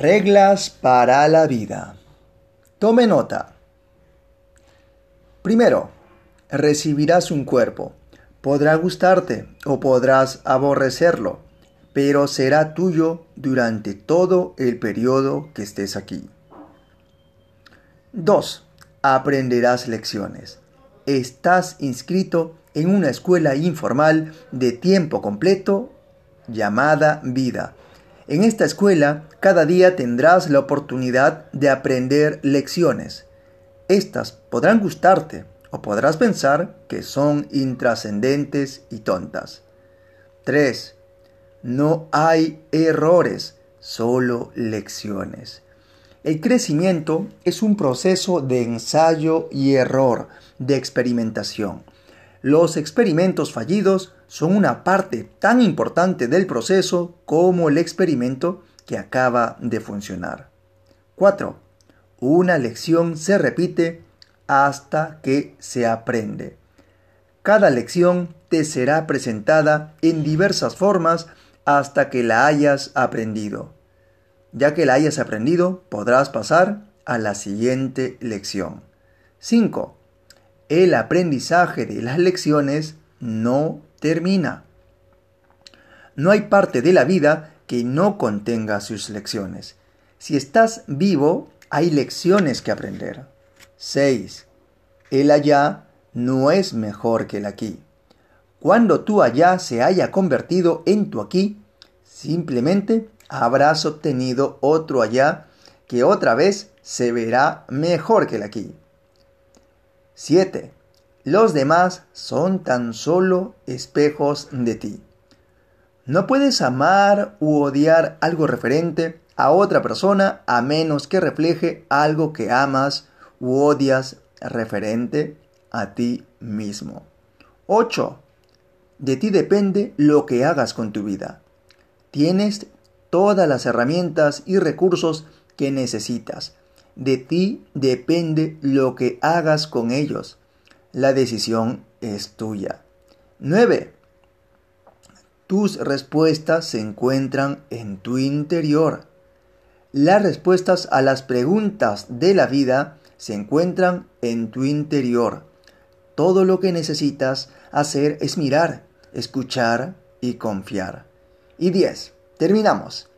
Reglas para la vida. Tome nota. Primero, recibirás un cuerpo. Podrá gustarte o podrás aborrecerlo, pero será tuyo durante todo el periodo que estés aquí. 2. Aprenderás lecciones. Estás inscrito en una escuela informal de tiempo completo llamada vida en esta escuela, cada día tendrás la oportunidad de aprender lecciones. Estas podrán gustarte o podrás pensar que son intrascendentes y tontas. 3. No hay errores, solo lecciones. El crecimiento es un proceso de ensayo y error, de experimentación. Los experimentos fallidos son una parte tan importante del proceso como el experimento que acaba de funcionar. 4. Una lección se repite hasta que se aprende. Cada lección te será presentada en diversas formas hasta que la hayas aprendido. Ya que la hayas aprendido, podrás pasar a la siguiente lección. 5 el aprendizaje de las lecciones no termina. No hay parte de la vida que no contenga sus lecciones. Si estás vivo, hay lecciones que aprender. 6. El allá no es mejor que el aquí. Cuando tu allá se haya convertido en tu aquí, simplemente habrás obtenido otro allá que otra vez se verá mejor que el aquí. 7. Los demás son tan solo espejos de ti. No puedes amar u odiar algo referente a otra persona a menos que refleje algo que amas u odias referente a ti mismo. 8. De ti depende lo que hagas con tu vida. Tienes todas las herramientas y recursos que necesitas de ti depende lo que hagas con ellos. La decisión es tuya. 9. Tus respuestas se encuentran en tu interior. Las respuestas a las preguntas de la vida se encuentran en tu interior. Todo lo que necesitas hacer es mirar, escuchar y confiar. Y 10. Terminamos.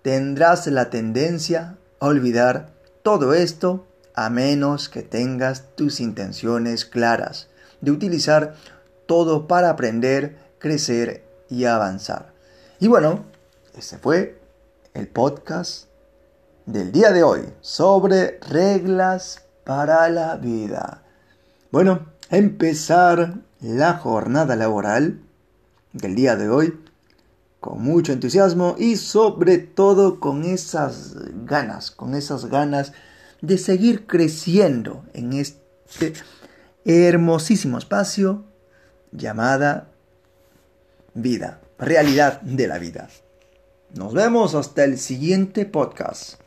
Tendrás la tendencia a olvidar todo esto a menos que tengas tus intenciones claras de utilizar todo para aprender, crecer y avanzar. Y bueno, ese fue el podcast del día de hoy sobre reglas para la vida. Bueno, empezar la jornada laboral del día de hoy con mucho entusiasmo y sobre todo con esas ganas, con esas ganas de seguir creciendo en este hermosísimo espacio llamada vida, realidad de la vida. Nos vemos hasta el siguiente podcast.